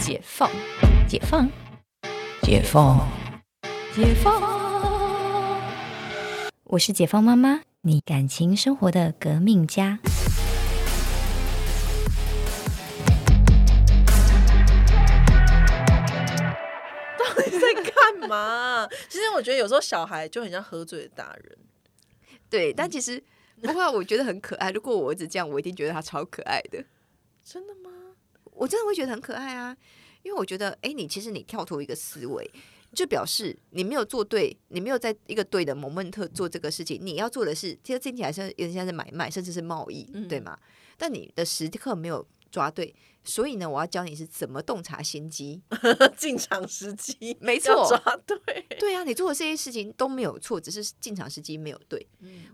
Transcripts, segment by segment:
解放，解放，解放，解放。我是解放妈妈，你感情生活的革命家。到底在干嘛？其实我觉得有时候小孩就很像喝醉的大人。对，但其实不过我觉得很可爱。如果我儿子这样，我一定觉得他超可爱的。真的吗？我真的会觉得很可爱啊，因为我觉得，哎，你其实你跳脱一个思维，就表示你没有做对，你没有在一个对的 moment 做这个事情。你要做的是，其实听起来是有点像是买卖，甚至是贸易，对吗？但你的时刻没有抓对，所以呢，我要教你是怎么洞察先机，进场时机，没错，抓对，对啊，你做的这些事情都没有错，只是进场时机没有对，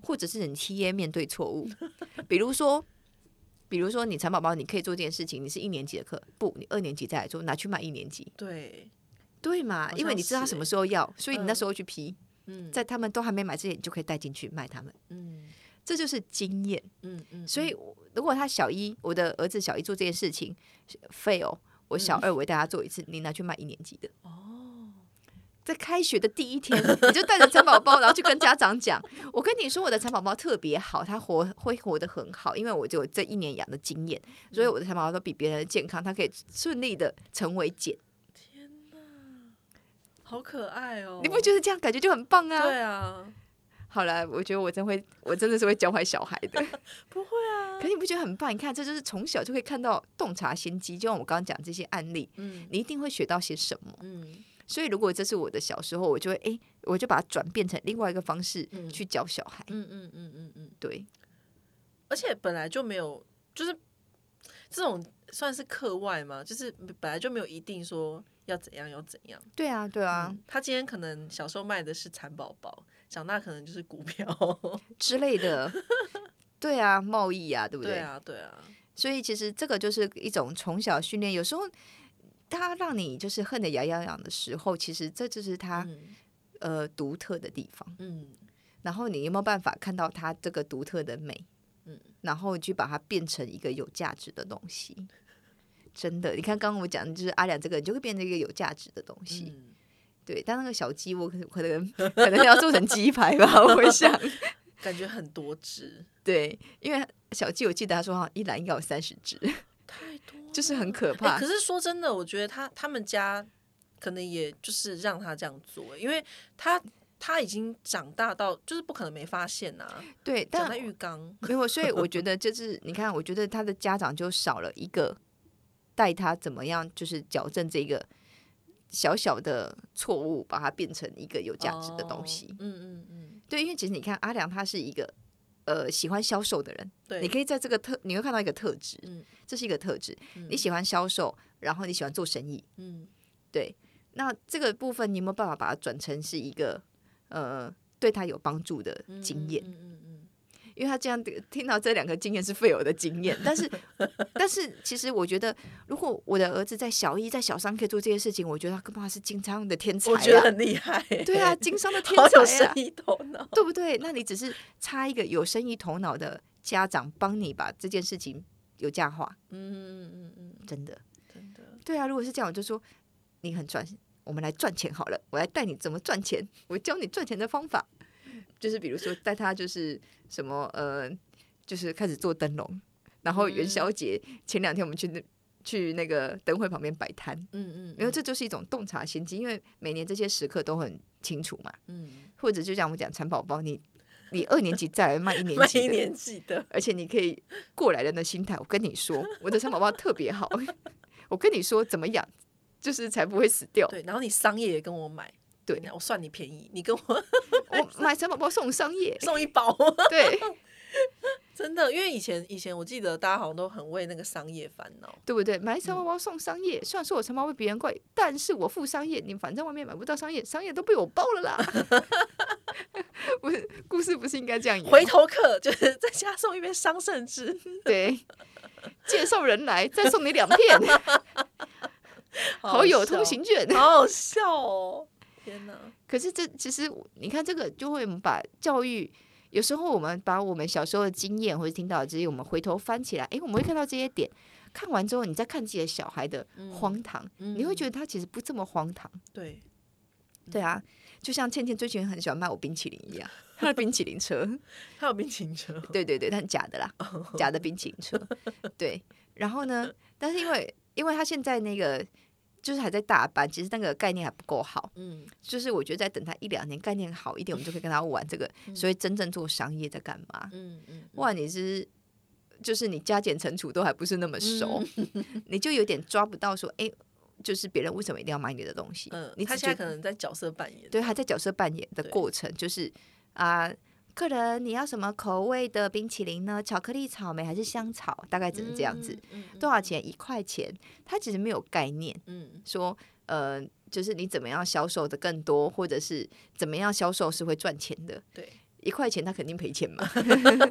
或者是你 T A 面对错误，比如说。比如说，你蚕宝宝，你可以做这件事情。你是一年级的课，不，你二年级再来做，拿去卖一年级。对，对嘛？因为你知道他什么时候要，所以你那时候去批。嗯，在他们都还没买之前，你就可以带进去卖他们。嗯，这就是经验。嗯嗯。所以，如果他小一，我的儿子小一做这件事情，fail，我小二我带他做一次，你拿去卖一年级的。哦。在开学的第一天，你就带着蚕宝宝，然后去跟家长讲：“我跟你说，我的蚕宝宝特别好，它活会活得很好，因为我就有这一年养的经验，所以我的蚕宝宝都比别人健康，它可以顺利的成为茧。”天哪，好可爱哦！你不觉得这样感觉就很棒啊？对啊。好了，我觉得我真会，我真的是会教坏小孩的。不会啊，可你不觉得很棒？你看，这就是从小就可以看到洞察先机，就像我刚刚讲这些案例，嗯，你一定会学到些什么，嗯。所以，如果这是我的小时候，我就会哎，我就把它转变成另外一个方式去教小孩。嗯嗯嗯嗯嗯，对。而且本来就没有，就是这种算是课外嘛，就是本来就没有一定说要怎样要怎样。对啊，对啊。他今天可能小时候卖的是蚕宝宝，长大可能就是股票 之类的。对啊，贸易啊，对不对？对啊，对啊。所以其实这个就是一种从小训练，有时候。他让你就是恨得牙痒痒的时候，其实这就是他呃独特的地方。嗯，然后你有没有办法看到他这个独特的美？嗯，然后去把它变成一个有价值的东西。真的，你看刚刚我讲的，就是阿良这个，就会变成一个有价值的东西。对，但那个小鸡，我可可能可能要做成鸡排吧，我想。感觉很多只。对，因为小鸡，我记得他说一篮要三十只。就是很可怕。可是说真的，我觉得他他们家可能也就是让他这样做，因为他他已经长大到就是不可能没发现呐。对，长在浴缸没有，所以我觉 得就是你看，我觉得他的家长就少了一个带他怎么样，就是矫正这个小小的错误，把它变成一个有价值的东西。嗯嗯嗯，对，因为其实你看阿良他是一个。呃，喜欢销售的人，对，你可以在这个特，你会看到一个特质，嗯，这是一个特质，你喜欢销售，然后你喜欢做生意，嗯，对，那这个部分你有没有办法把它转成是一个呃，对他有帮助的经验？因为他这样听到这两个经验是费尔的经验，但是 但是其实我觉得，如果我的儿子在小一、在小三可以做这些事情，我觉得他恐怕是经商的天才，我觉得很厉害。对啊，经商的天才，有生意头脑，对不对？那你只是差一个有生意头脑的家长，帮你把这件事情有价化。嗯嗯嗯嗯，真的真的，对啊。如果是这样，我就说你很赚，我们来赚钱好了，我来带你怎么赚钱，我教你赚钱的方法。就是比如说带他就是什么呃，就是开始做灯笼，然后元宵节前两天我们去那去那个灯会旁边摆摊，嗯嗯，因为这就是一种洞察先机，因为每年这些时刻都很清楚嘛，嗯，或者就像我们讲蚕宝宝，你你二年级再来卖一年级，一年级的，而且你可以过来人的心态，我跟你说，我的蚕宝宝特别好，我跟你说怎么养，就是才不会死掉，对，然后你商业也跟我买。对，我算你便宜，你跟我 我买蚕宝宝送商业，送一包。对，真的，因为以前以前我记得大家好像都很为那个商业烦恼，对不对？买蚕宝宝送商业，虽然说我蚕宝宝比别人贵，但是我付商业，你反正外面买不到商业，商业都被我包了啦。不是，故事不是应该这样演？回头客就是再加送一杯桑葚汁，对，介绍人来再送你两片，好友通行券，好好笑哦。天哪！可是这其实你看，这个就会把教育有时候我们把我们小时候的经验或者听到这些，我们回头翻起来，哎，我们会看到这些点。看完之后，你再看自己的小孩的荒唐，你会觉得他其实不这么荒唐。对，对啊，就像倩倩最近很喜欢卖我冰淇淋一样，他的冰淇淋车，他有冰淇淋车，对对对，但假的啦，假的冰淇淋车。对，然后呢，但是因为因为他现在那个就是还在大班，其实那个概念还不够好。嗯，就是我觉得在等他一两年概念好一点，我们就可以跟他玩这个。所以真正做商业在干嘛？嗯嗯，哇，你是。就是你加减乘除都还不是那么熟，你就有点抓不到说，哎，就是别人为什么一定要买你的东西？嗯，他现在可能在角色扮演，对，还在角色扮演的过程，就是啊，客人你要什么口味的冰淇淋呢？巧克力、草莓还是香草？大概只能这样子。多少钱？一块钱。他其实没有概念，嗯，说呃，就是你怎么样销售的更多，或者是怎么样销售是会赚钱的？对。一块钱他肯定赔钱嘛？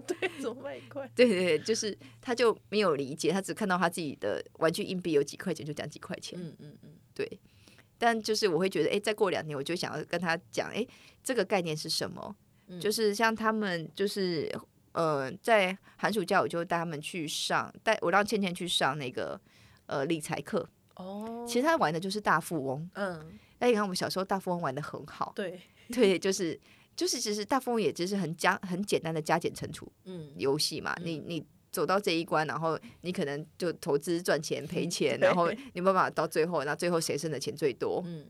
对，怎么卖一块？对对对，就是他就没有理解，他只看到他自己的玩具硬币有几块钱，就讲几块钱。嗯嗯嗯，对。但就是我会觉得，哎，再过两年，我就想要跟他讲，哎，这个概念是什么？就是像他们，就是呃，在寒暑假我就带他们去上，带我让倩倩去上那个呃理财课。哦，其实他玩的就是大富翁。嗯，那，你看我们小时候大富翁玩的很好。对对，就是。就是其实大富翁也只是很加很简单的加减乘除游戏嘛，你你走到这一关，然后你可能就投资赚钱赔钱，然后你没办法到最后，那最后谁剩的钱最多？嗯，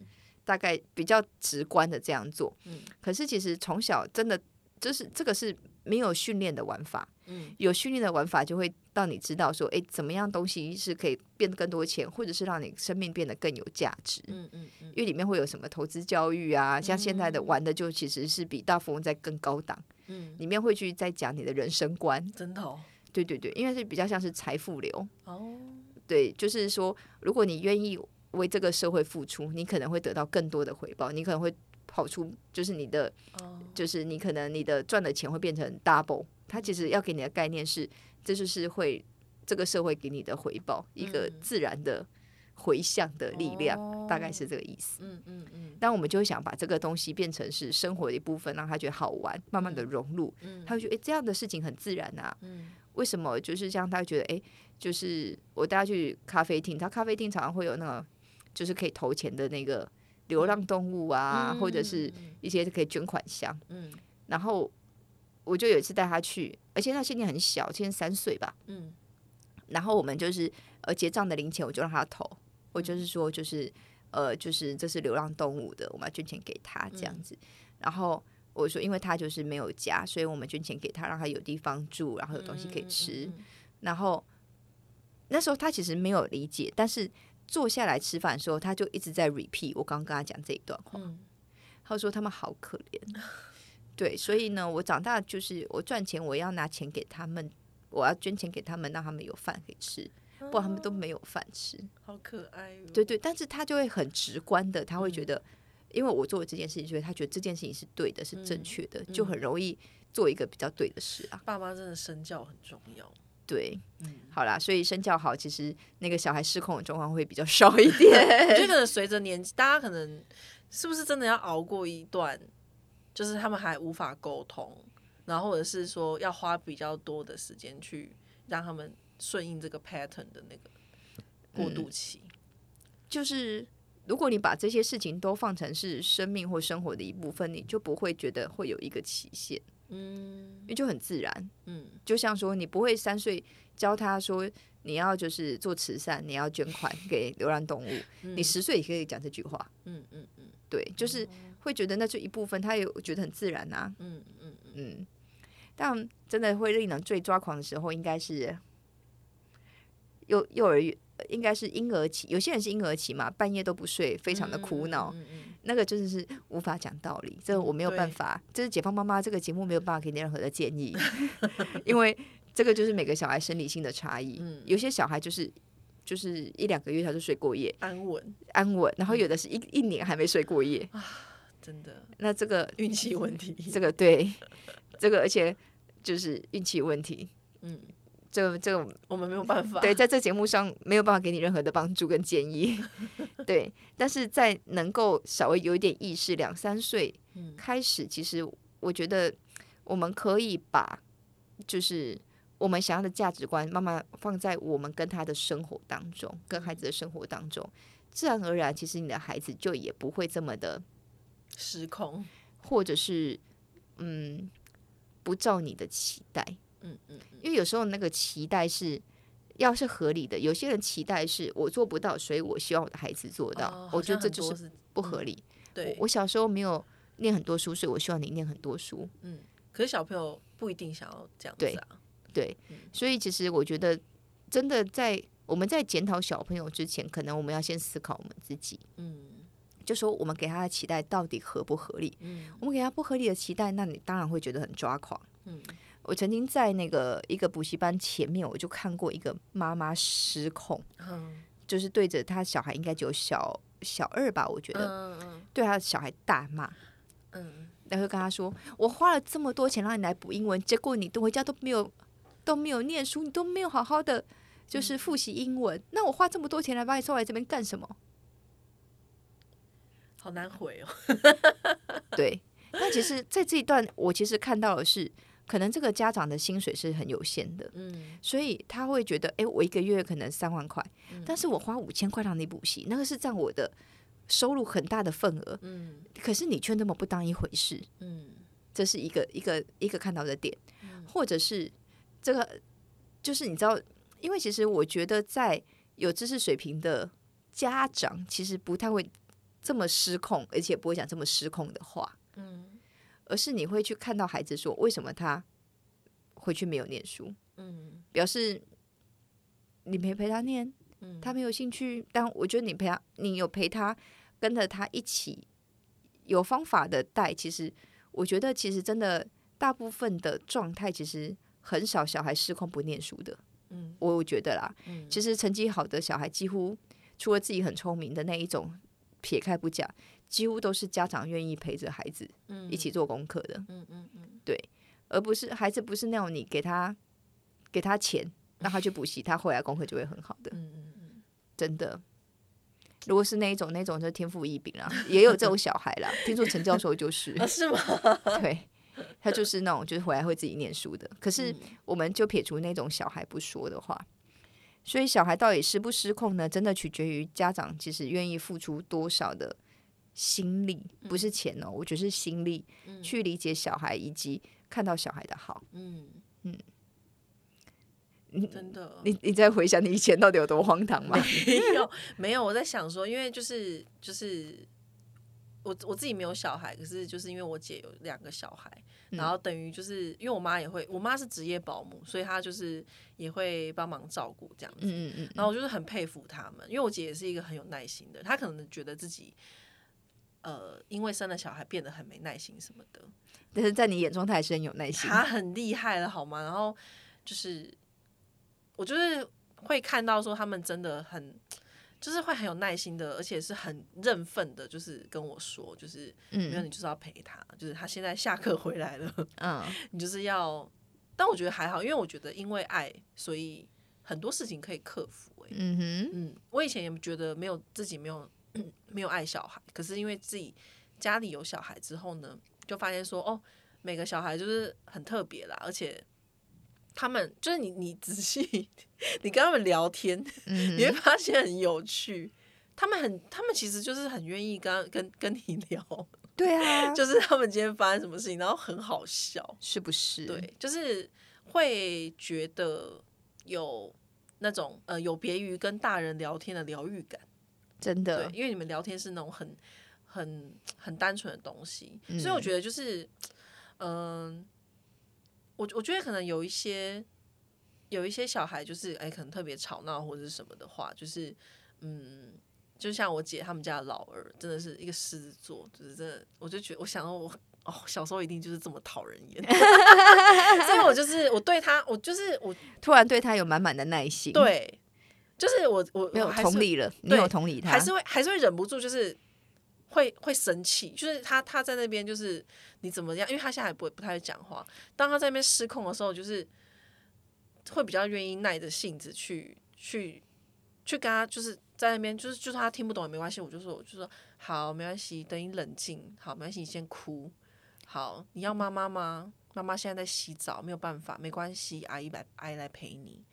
大概比较直观的这样做。嗯，可是其实从小真的就是这个是。没有训练的玩法，嗯，有训练的玩法就会让你知道说，哎，怎么样东西是可以变得更多钱，或者是让你生命变得更有价值，嗯嗯嗯，因为里面会有什么投资教育啊，像现在的玩的就其实是比大富翁在更高档，嗯，里面会去再讲你的人生观，真的，哦，对对对，因为是比较像是财富流，哦，对，就是说，如果你愿意为这个社会付出，你可能会得到更多的回报，你可能会。跑出就是你的，就是你可能你的赚的钱会变成 double。他其实要给你的概念是，这就是会这个社会给你的回报，一个自然的回向的力量，大概是这个意思。嗯嗯嗯。但我们就会想把这个东西变成是生活的一部分，让他觉得好玩，慢慢的融入。嗯。他会觉得哎，这样的事情很自然啊。嗯。为什么就是这样？他觉得哎，就是我带他去咖啡厅，他咖啡厅常常会有那个，就是可以投钱的那个。流浪动物啊，或者是一些可以捐款箱。嗯，然后我就有一次带他去，而且他现在很小，现在三岁吧。嗯，然后我们就是呃结账的零钱，我就让他投。我就是说，就是呃，就是这是流浪动物的，我们要捐钱给他这样子。然后我说，因为他就是没有家，所以我们捐钱给他，让他有地方住，然后有东西可以吃。然后那时候他其实没有理解，但是。坐下来吃饭的时候，他就一直在 repeat 我刚刚跟他讲这一段话。他说他们好可怜，对，所以呢，我长大就是我赚钱，我要拿钱给他们，我要捐钱给他们，让他们有饭可以吃，不然他们都没有饭吃。好可爱，对对，但是他就会很直观的，他会觉得，因为我做了这件事情，所以他觉得这件事情是对的，是正确的，就很容易做一个比较对的事啊。爸妈真的身教很重要。对，嗯，好啦，所以身教好，其实那个小孩失控的状况会比较少一点。我觉得随着年纪，大家可能是不是真的要熬过一段，就是他们还无法沟通，然后或者是说要花比较多的时间去让他们顺应这个 pattern 的那个过渡期。就是如果你把这些事情都放成是生命或生活的一部分，你就不会觉得会有一个期限。嗯，因为就很自然，嗯，就像说你不会三岁教他说你要就是做慈善，你要捐款给流浪动物，你十岁也可以讲这句话，嗯嗯嗯，对，就是会觉得那就一部分，他也觉得很自然啊，嗯嗯嗯，但真的会令人最抓狂的时候，应该是幼幼儿园。应该是婴儿期，有些人是婴儿期嘛，半夜都不睡，非常的苦恼。那个真的是无法讲道理，这个我没有办法。就是解放妈妈这个节目没有办法给你任何的建议，因为这个就是每个小孩生理性的差异。嗯有些小孩就是就是一两个月他就睡过夜，安稳安稳，然后有的是一一年还没睡过夜啊，真的。那这个运气问题，这个对，这个而且就是运气问题，嗯。这这个我们没有办法，对，在这节目上没有办法给你任何的帮助跟建议，对。但是在能够稍微有一点意识，两三岁开始，其实我觉得我们可以把就是我们想要的价值观，慢慢放在我们跟他的生活当中，跟孩子的生活当中，自然而然，其实你的孩子就也不会这么的失控，或者是嗯，不照你的期待。嗯嗯，因为有时候那个期待是要是合理的，有些人期待是我做不到，所以我希望我的孩子做到。我觉得这就是不合理。对，我小时候没有念很多书，所以我希望你念很多书。嗯，可是小朋友不一定想要这样子啊。对，所以其实我觉得，真的在我们在检讨小朋友之前，可能我们要先思考我们自己。嗯，就说我们给他的期待到底合不合理？嗯，我们给他不合理的期待，那你当然会觉得很抓狂。嗯，我曾经在那个一个补习班前面，我就看过一个妈妈失控，嗯，就是对着她小孩，应该只有小小二吧，我觉得，嗯嗯，对她的小孩大骂，嗯，然后跟他说：“我花了这么多钱让你来补英文，结果你回家都没有。”都没有念书，你都没有好好的就是复习英文，那我花这么多钱来把你送来这边干什么？好难回哦。对，但其实在这一段，我其实看到的是，可能这个家长的薪水是很有限的，嗯，所以他会觉得，哎，我一个月可能三万块，但是我花五千块让你补习，那个是占我的收入很大的份额，嗯，可是你却那么不当一回事，嗯，这是一个一个一个看到的点，或者是。这个就是你知道，因为其实我觉得，在有知识水平的家长，其实不太会这么失控，而且不会讲这么失控的话。嗯，而是你会去看到孩子说，为什么他回去没有念书？嗯，表示你没陪他念，嗯他没有兴趣。但我觉得你陪他，你有陪他，跟着他一起有方法的带。其实我觉得，其实真的大部分的状态，其实。很少小孩失控不念书的，嗯，我觉得啦，嗯，其实成绩好的小孩，几乎除了自己很聪明的那一种，撇开不讲，几乎都是家长愿意陪着孩子，嗯，一起做功课的，嗯嗯嗯，对，而不是孩子不是那种你给他给他钱让他去补习，他回来功课就会很好的，嗯嗯嗯，真的，如果是那一种那种就天赋异禀啦，也有这种小孩啦，听说陈教授就是，是吗？对。他就是那种，就是回来会自己念书的。可是，我们就撇除那种小孩不说的话，所以小孩到底失不失控呢？真的取决于家长其实愿意付出多少的心力，不是钱哦，我觉得是心力，去理解小孩以及看到小孩的好。嗯嗯，真的，你你在回想你以前到底有多荒唐吗？没有，没有。我在想说，因为就是就是。我我自己没有小孩，可是就是因为我姐有两个小孩，然后等于就是因为我妈也会，我妈是职业保姆，所以她就是也会帮忙照顾这样子。嗯嗯嗯。然后我就是很佩服他们，因为我姐也是一个很有耐心的，她可能觉得自己呃因为生了小孩变得很没耐心什么的，但是在你眼中他还是很有耐心，他很厉害了好吗？然后就是我就是会看到说他们真的很。就是会很有耐心的，而且是很认份的，就是跟我说，就是没有你就是要陪他，就是他现在下课回来了，嗯，你就是要。但我觉得还好，因为我觉得因为爱，所以很多事情可以克服。哎，嗯哼，嗯，我以前也觉得没有自己没有 没有爱小孩，可是因为自己家里有小孩之后呢，就发现说哦，每个小孩就是很特别啦，而且。他们就是你，你仔细 你跟他们聊天，你会发现很有趣。他们很，他们其实就是很愿意跟跟跟你聊。对啊，就是他们今天发生什么事情，然后很好笑，是不是？对，就是会觉得有那种呃，有别于跟大人聊天的疗愈感。真的，因为你们聊天是那种很很很单纯的东西，所以我觉得就是嗯。我我觉得可能有一些有一些小孩就是哎，可能特别吵闹或者是什么的话，就是嗯，就像我姐他们家的老二，真的是一个狮子座，就是真的，我就觉得我想到我哦，小时候一定就是这么讨人厌，所以我就是我对他，我就是我突然对他有满满的耐心，对，就是我我没有同理了，你有同理他，还是会还是会忍不住就是。会会生气，就是他他在那边就是你怎么样？因为他现在不不太会讲话。当他在那边失控的时候，就是会比较愿意耐着性子去去去跟他，就是在那边就是就算他听不懂也没关系，我就说我就说好没关系，等你冷静好没关系，你先哭好。你要妈妈吗？妈妈现在在洗澡，没有办法，没关系，阿姨来，阿姨来陪你。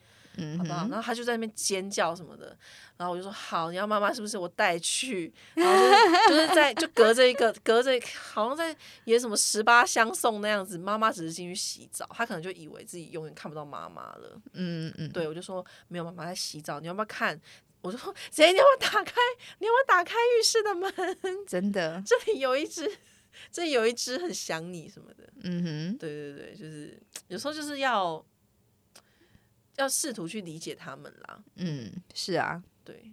好不好？然后他就在那边尖叫什么的，然后我就说好，你要妈妈是不是？我带去，然后就是就是在就隔着一个 隔着，好像在演什么十八相送那样子。妈妈只是进去洗澡，他可能就以为自己永远看不到妈妈了。嗯嗯，对我就说没有妈妈在洗澡，你要不要看？我就说谁？你要不要打开？你要不要打开浴室的门？真的，这里有一只，这里有一只很想你什么的。嗯哼，对对对，就是有时候就是要。要试图去理解他们啦。嗯，是啊，对，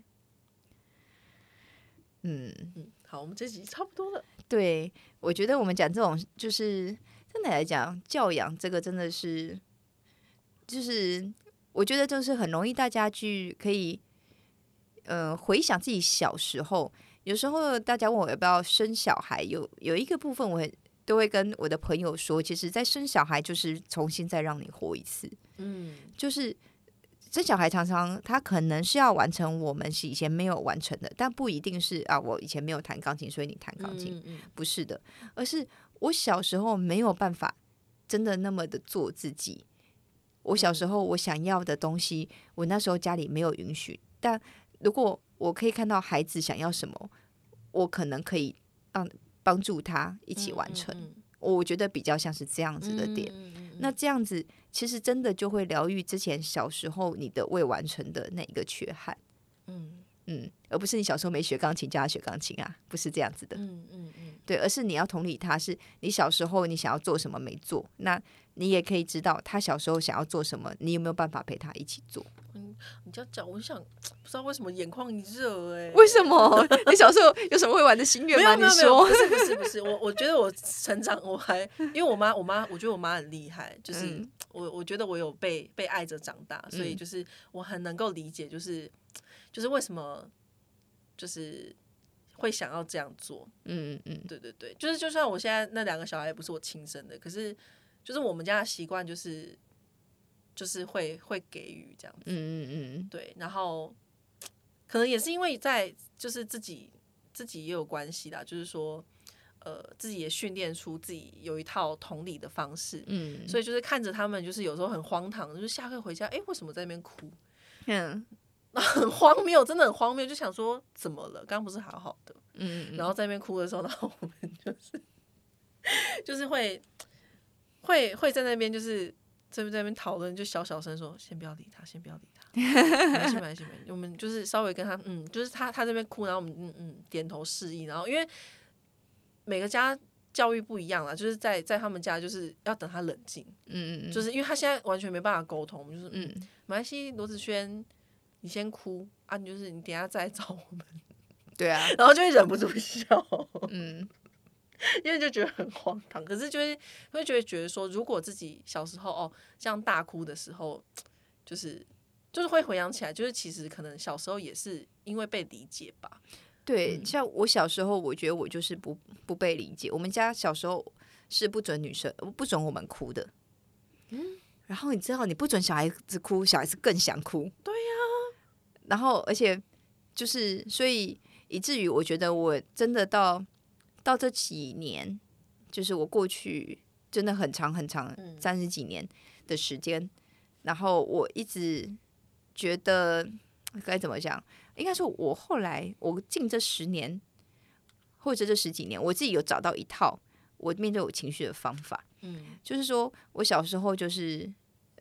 嗯嗯，好，我们这集差不多了。对，我觉得我们讲这种，就是真的来讲，教养这个真的是，就是我觉得就是很容易大家去可以，呃，回想自己小时候。有时候大家问我要不要生小孩，有有一个部分，我都会跟我的朋友说，其实，在生小孩就是重新再让你活一次。嗯，就是生小孩常常他可能是要完成我们是以前没有完成的，但不一定是啊，我以前没有弹钢琴，所以你弹钢琴，不是的，而是我小时候没有办法真的那么的做自己。我小时候我想要的东西，我那时候家里没有允许，但如果我可以看到孩子想要什么，我可能可以帮帮助他一起完成。我觉得比较像是这样子的点，那这样子其实真的就会疗愈之前小时候你的未完成的那一个缺憾，嗯。嗯，而不是你小时候没学钢琴叫他学钢琴啊，不是这样子的，嗯嗯嗯，对，而是你要同理他，是你小时候你想要做什么没做，那你也可以知道他小时候想要做什么，你有没有办法陪他一起做？你这样讲，我想不知道为什么眼眶一热哎？为什么？你小时候有什么会玩的心愿吗？你说不是不是不是，我我觉得我成长我还因为我妈我妈我觉得我妈很厉害，就是我我觉得我有被被爱着长大，所以就是我很能够理解，就是就是为什么就是会想要这样做。嗯嗯嗯，对对对，就是就算我现在那两个小孩也不是我亲生的，可是就是我们家的习惯就是。就是会会给予这样子，嗯嗯嗯，对，然后可能也是因为在就是自己自己也有关系啦，就是说呃自己也训练出自己有一套同理的方式，嗯，所以就是看着他们就是有时候很荒唐，就是下课回家，哎，为什么在那边哭？嗯，很荒谬，真的很荒谬，就想说怎么了？刚刚不是好好的，嗯，然后在那边哭的时候，然后我们就是 就是会会会在那边就是。在在那边讨论，就小小声说：“先不要理他，先不要理他。”没关系，没关系，我们就是稍微跟他，嗯，就是他他这边哭，然后我们嗯嗯点头示意，然后因为每个家教育不一样啦，就是在在他们家就是要等他冷静，嗯嗯就是因为他现在完全没办法沟通，我们就是嗯，没关系，罗子轩，你先哭啊，你就是你等下再找我们，对啊，然后就会忍不住笑，嗯。因为就觉得很荒唐，可是就是会觉得觉得说，如果自己小时候哦这样大哭的时候，就是就是会回想起来，就是其实可能小时候也是因为被理解吧。对，像我小时候，我觉得我就是不不被理解。我们家小时候是不准女生不准我们哭的。嗯，然后你知道，你不准小孩子哭，小孩子更想哭。对呀。然后，而且就是所以以至于我觉得我真的到。到这几年，就是我过去真的很长很长三十几年的时间，然后我一直觉得该怎么讲？应该说，我后来我近这十年或者这十几年，我自己有找到一套我面对我情绪的方法。嗯，就是说我小时候就是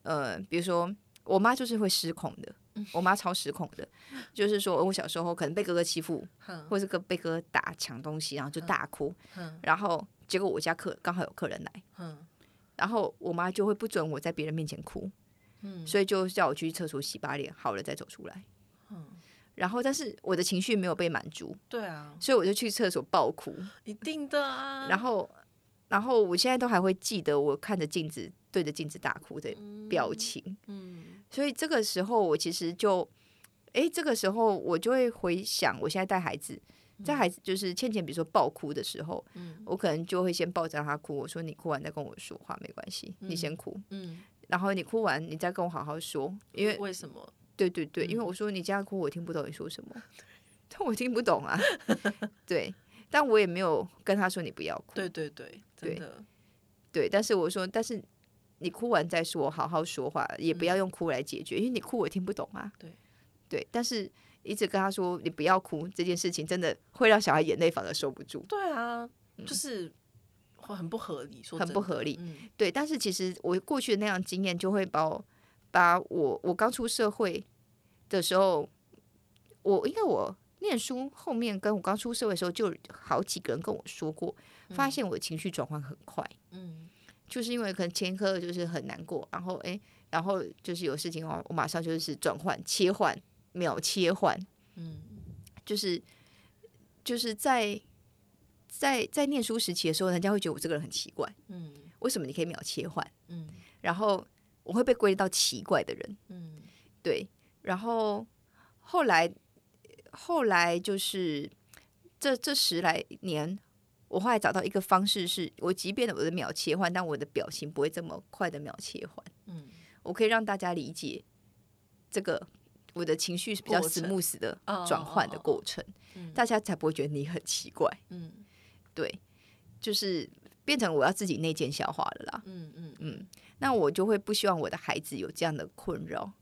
呃，比如说我妈就是会失控的。我妈超失控的，就是说我小时候可能被哥哥欺负，或者是被哥哥打抢东西，然后就大哭，然后结果我家客刚好有客人来，然后我妈就会不准我在别人面前哭，所以就叫我去厕所洗把脸，好了再走出来，然后但是我的情绪没有被满足，对啊，所以我就去厕所爆哭，一定的啊，然后然后我现在都还会记得我看着镜子对着镜子大哭的表情，嗯。所以这个时候，我其实就，哎，这个时候我就会回想，我现在带孩子，在孩子就是倩倩，比如说爆哭的时候，嗯，我可能就会先抱着他哭，我说你哭完再跟我说话没关系，你先哭，嗯，然后你哭完你再跟我好好说，因为为什么？对对对，因为我说你这样哭，我听不懂你说什么，但我听不懂啊，对，但我也没有跟他说你不要哭，对对对，真的。对，但是我说，但是你哭完再说，好好说话，也不要用哭来解决，因为你哭我听不懂啊。对。对，但是一直跟他说你不要哭，这件事情真的会让小孩眼泪反而收不住。对啊，就是会很不合理，说很不合理嗯。对，但是其实我过去的那样经验，就会把我把我我刚出社会的时候，我因为我念书后面跟我刚出社会的时候，就好几个人跟我说过，发现我的情绪转换很快，嗯就是因为可能前一刻就是很难过，然后诶，然后就是有事情哦，我马上就是转换切换秒切换，嗯就是就是在在在念书时期的时候，人家会觉得我这个人很奇怪，嗯为什么你可以秒切换？嗯然后我会被归类到奇怪的人，嗯对。然后后来后来就是这这十来年，我后来找到一个方式是，我即便我的秒切换，但我的表情不会这么快的秒切换，嗯，我可以让大家理解这个我的情绪是比较 smooth 的哦转换的哦哦过程，嗯。大家才不会觉得你很奇怪。嗯。对，就是变成我要自己内建消化了啦。嗯嗯。嗯，那我就会不希望我的孩子有这样的困扰，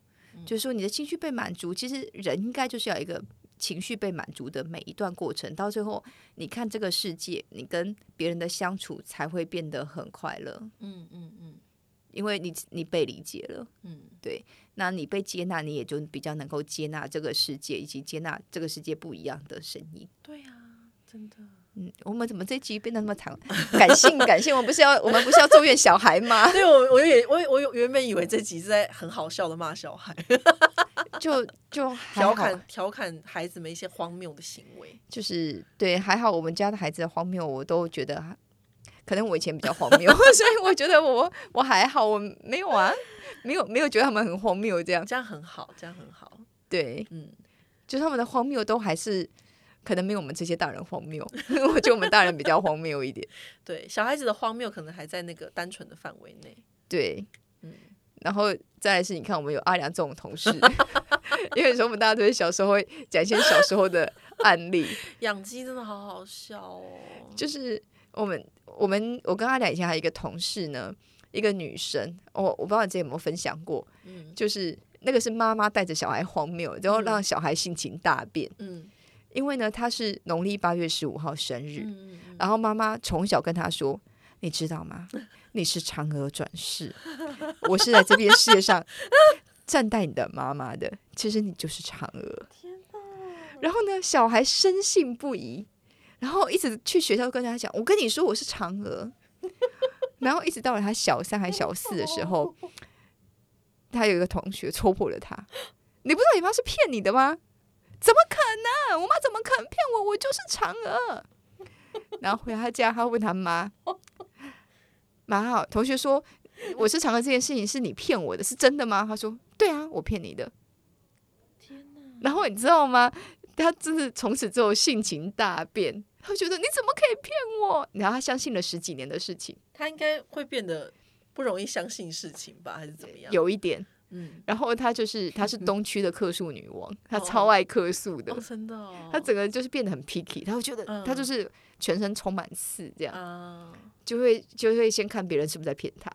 就是说你的情绪被满足，其实人应该就是要一个情绪被满足的每一段过程，到最后你看这个世界，你跟别人的相处才会变得很快乐，嗯嗯嗯因为你你被理解了，嗯对那你被接纳，你也就比较能够接纳这个世界，以及接纳这个世界不一样的声音。对啊，真的。嗯，我们怎么这集变得那么长？感性感性，我们不是要我们不是要咒怨小孩吗？对我，我也我我原本以为这集是在很好笑的骂小孩，就就调侃调侃孩子们一些荒谬的行为。就是对，还好我们家的孩子的荒谬，我都觉得可能我以前比较荒谬，所以我觉得我我还好，我没有啊，没有没有觉得他们很荒谬这样。这样很好，这样很好。对，嗯，就他们的荒谬都还是可能没有我们这些大人荒谬，我觉得我们大人比较荒谬一点。对，小孩子的荒谬可能还在那个单纯的范围内。对，嗯然后再来是，你看我们有阿良这种同事，因为有时候我们大家都是小时候会讲一些小时候的案例，养鸡真的好好笑哦。就是我们我们我跟阿良以前还有一个同事呢，一个女生，我我不知道你之前有没有分享过，嗯就是那个是妈妈带着小孩荒谬，然后让小孩性情大变，嗯因为呢他是农历八月十五号生日，嗯嗯然后妈妈从小跟他说：“你知道吗？你是嫦娥转世，我是在这边世界上站待你的妈妈的，其实你就是嫦娥。”然后呢，小孩深信不疑，然后一直去学校跟他讲：“我跟你说我是嫦娥。”然后一直到了他小三还小四的时候，他有一个同学戳破了他：“你不知道你妈是骗你的吗？怎么可能？我妈怎么可能骗我？我就是嫦娥。”然后回他家，他问他妈：“妈好，同学说我是嫦娥这件事情是你骗我的，是真的吗？”他说：“对啊，我骗你的。”天哪！然后你知道吗？他真是从此之后性情大变，他觉得你怎么可以骗我？然后他相信了十几年的事情，他应该会变得不容易相信事情吧，还是怎么样？有一点。嗯，然后她就是她是东区的客诉女王，她超爱客诉的。她整个就是变得很 picky，她会觉得嗯。她就是全身充满刺，这样。啊，就会就会先看别人是不是在骗她。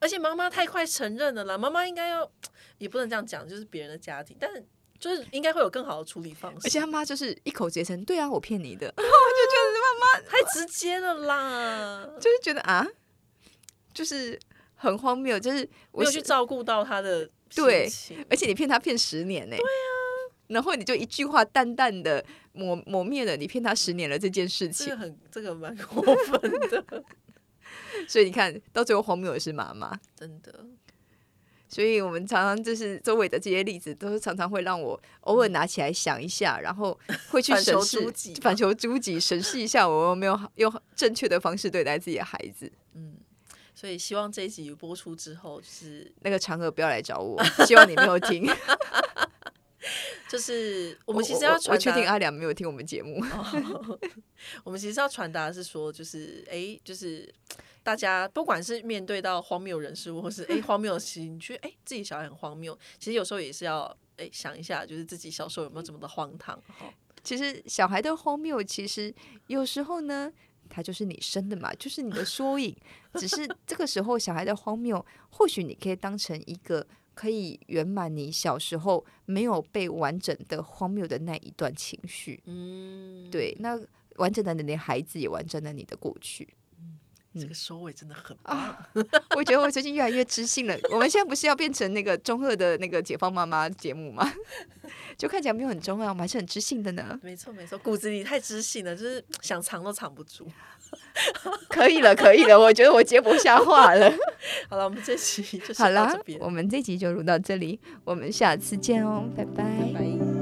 而且妈妈太快承认了啦，妈妈应该要，也不能这样讲，就是别人的家庭，但是就是应该会有更好的处理方式，而且他妈就是一口直接承，对啊，我骗你的，我就觉得妈妈 太直接了啦，就是觉得啊，就是很荒谬，就是没有我是去照顾到他的对而且你骗他骗十年呢、对啊，然后你就一句话淡淡的抹抹灭了你骗他十年了这件事情这个，很这个蛮过分的，所以你看到最后荒谬的是妈妈。真的。所以我们常常就是周围的这些例子，都是常常会让我偶尔拿起来想一下，然后会去审视 反求诸己，审视一下我有没有用正确的方式对待自己的孩子。嗯，所以希望这一集播出之后，就是那个嫦娥不要来找我，希望你没有听。就是我我们其实要我传达确定阿良没有听我们节目。我们其实要传达的是说，就是哎，就是大家不管是面对到荒谬人事物，或是哎荒谬的事情，你觉得哎自己小孩很荒谬，其实有时候也是要哎想一下，就是自己小时候有没有这么的荒唐哈。其实小孩的荒谬，其实有时候呢，他就是你生的嘛，就是你的缩影。只是这个时候小孩的荒谬，或许你可以当成一个可以圆满你小时候没有被完整的荒谬的那一段情绪。嗯，对，那完整的你的孩子也完整了你的过去。这个收尾真的很棒，我觉得我最近越来越知性了。我们现在不是要变成那个中二的那个解放妈妈节目吗？就看起来没有很中二，我们还是很知性的呢。没错没错，骨子里太知性了，就是想藏都藏不住。可以了，可以了，我觉得我接不下话了。好了，我们这期就好了，我们这集就录到这里，我们下次见哦，拜拜。